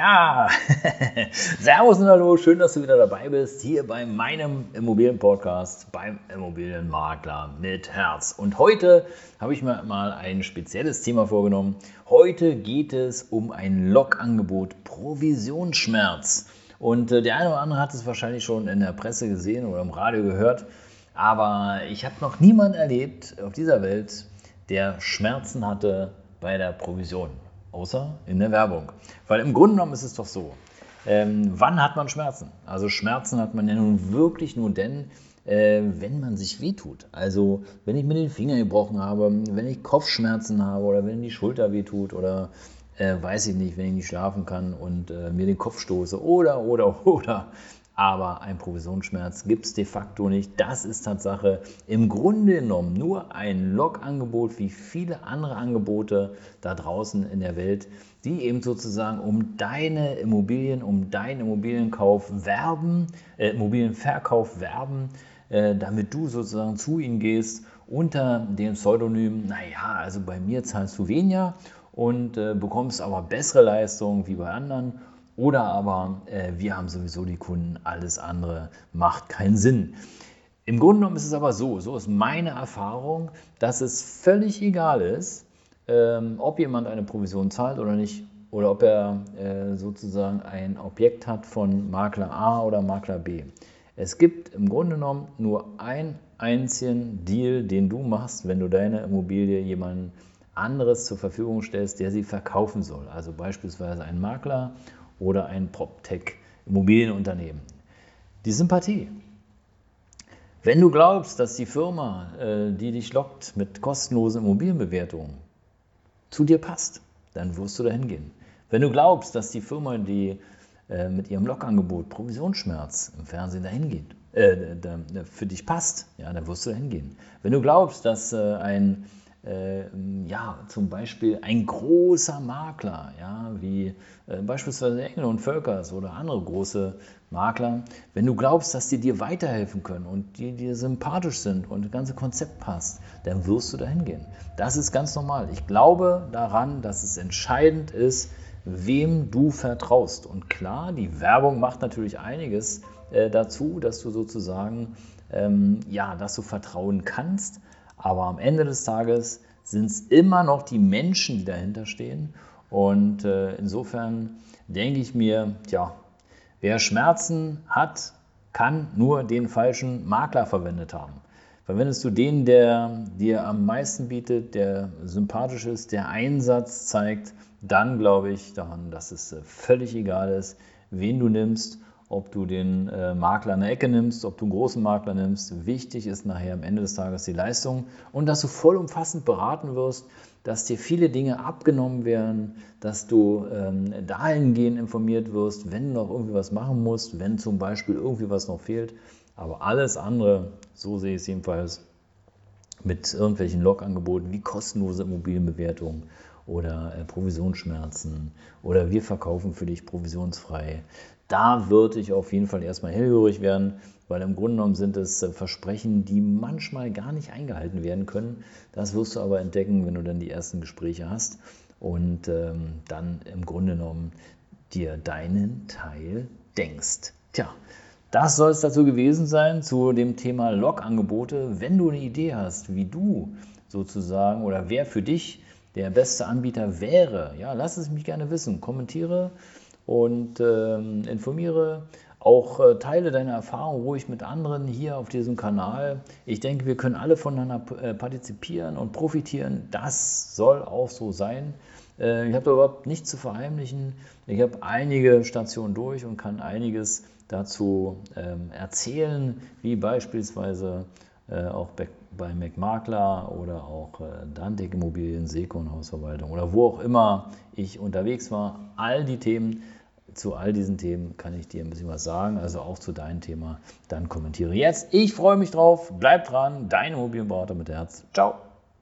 Ja, Servus und Hallo, schön, dass du wieder dabei bist, hier bei meinem Immobilienpodcast, beim Immobilienmakler mit Herz. Und heute habe ich mir mal ein spezielles Thema vorgenommen. Heute geht es um ein Lokangebot Provisionsschmerz. Und äh, der eine oder andere hat es wahrscheinlich schon in der Presse gesehen oder im Radio gehört. Aber ich habe noch niemanden erlebt auf dieser Welt, der Schmerzen hatte bei der Provision außer in der Werbung. Weil im Grunde genommen ist es doch so, ähm, wann hat man Schmerzen? Also Schmerzen hat man ja nun wirklich nur denn, äh, wenn man sich wehtut. Also wenn ich mir den Finger gebrochen habe, wenn ich Kopfschmerzen habe oder wenn die Schulter wehtut oder äh, weiß ich nicht, wenn ich nicht schlafen kann und äh, mir den Kopf stoße oder, oder, oder aber ein Provisionsschmerz gibt es de facto nicht. Das ist Tatsache im Grunde genommen nur ein Log-Angebot wie viele andere Angebote da draußen in der Welt, die eben sozusagen um deine Immobilien, um deinen Immobilienkauf werben, äh, Immobilienverkauf werben, äh, damit du sozusagen zu ihnen gehst unter dem Pseudonym, naja, also bei mir zahlst du weniger und äh, bekommst aber bessere Leistungen wie bei anderen oder aber äh, wir haben sowieso die Kunden, alles andere macht keinen Sinn. Im Grunde genommen ist es aber so, so ist meine Erfahrung, dass es völlig egal ist, ähm, ob jemand eine Provision zahlt oder nicht, oder ob er äh, sozusagen ein Objekt hat von Makler A oder Makler B. Es gibt im Grunde genommen nur einen einzigen Deal, den du machst, wenn du deine Immobilie jemandem anderes zur Verfügung stellst, der sie verkaufen soll. Also beispielsweise ein Makler oder ein PropTech-Immobilienunternehmen. Die Sympathie. Wenn du glaubst, dass die Firma, äh, die dich lockt mit kostenlosen Immobilienbewertungen, zu dir passt, dann wirst du dahin gehen. Wenn du glaubst, dass die Firma, die äh, mit ihrem Lockangebot Provisionsschmerz im Fernsehen dahin geht, äh, für dich passt, ja, dann wirst du dahin gehen. Wenn du glaubst, dass ein äh, ja, zum Beispiel ein großer Makler, ja, wie äh, beispielsweise Engel und Völkers oder andere große Makler, wenn du glaubst, dass die dir weiterhelfen können und die dir sympathisch sind und das ganze Konzept passt, dann wirst du dahin gehen. Das ist ganz normal. Ich glaube daran, dass es entscheidend ist, wem du vertraust. Und klar, die Werbung macht natürlich einiges äh, dazu, dass du sozusagen, ähm, ja, dass du vertrauen kannst. Aber am Ende des Tages sind es immer noch die Menschen, die dahinter stehen. Und äh, insofern denke ich mir, ja, wer Schmerzen hat, kann nur den falschen Makler verwendet haben. Verwendest du den, der dir am meisten bietet, der sympathisch ist, der Einsatz zeigt, dann glaube ich daran, dass es äh, völlig egal ist, wen du nimmst ob du den äh, Makler in der Ecke nimmst, ob du einen großen Makler nimmst. Wichtig ist nachher am Ende des Tages die Leistung und dass du vollumfassend beraten wirst, dass dir viele Dinge abgenommen werden, dass du ähm, dahingehend informiert wirst, wenn du noch irgendwie was machen musst, wenn zum Beispiel irgendwie was noch fehlt. Aber alles andere, so sehe ich es jedenfalls, mit irgendwelchen Log-Angeboten wie kostenlose Immobilienbewertungen oder äh, Provisionsschmerzen oder wir verkaufen für dich provisionsfrei da würde ich auf jeden Fall erstmal hellhörig werden, weil im Grunde genommen sind es äh, Versprechen, die manchmal gar nicht eingehalten werden können. Das wirst du aber entdecken, wenn du dann die ersten Gespräche hast und ähm, dann im Grunde genommen dir deinen Teil denkst. Tja, das soll es dazu gewesen sein zu dem Thema Log-Angebote. Wenn du eine Idee hast, wie du sozusagen oder wer für dich der beste Anbieter wäre, ja, lass es mich gerne wissen. Kommentiere und ähm, informiere. Auch äh, teile deine Erfahrung ruhig mit anderen hier auf diesem Kanal. Ich denke, wir können alle voneinander äh, partizipieren und profitieren. Das soll auch so sein. Äh, ich habe da überhaupt nichts zu verheimlichen. Ich habe einige Stationen durch und kann einiges dazu ähm, erzählen, wie beispielsweise auch bei, McMakler oder auch äh, Dantec Immobilien, Sekon Hausverwaltung oder wo auch immer ich unterwegs war. All die Themen zu all diesen Themen kann ich dir ein bisschen was sagen, also auch zu deinem Thema, dann kommentiere jetzt. Ich freue mich drauf, bleib dran, dein Immobilienberater mit Herz. Ciao.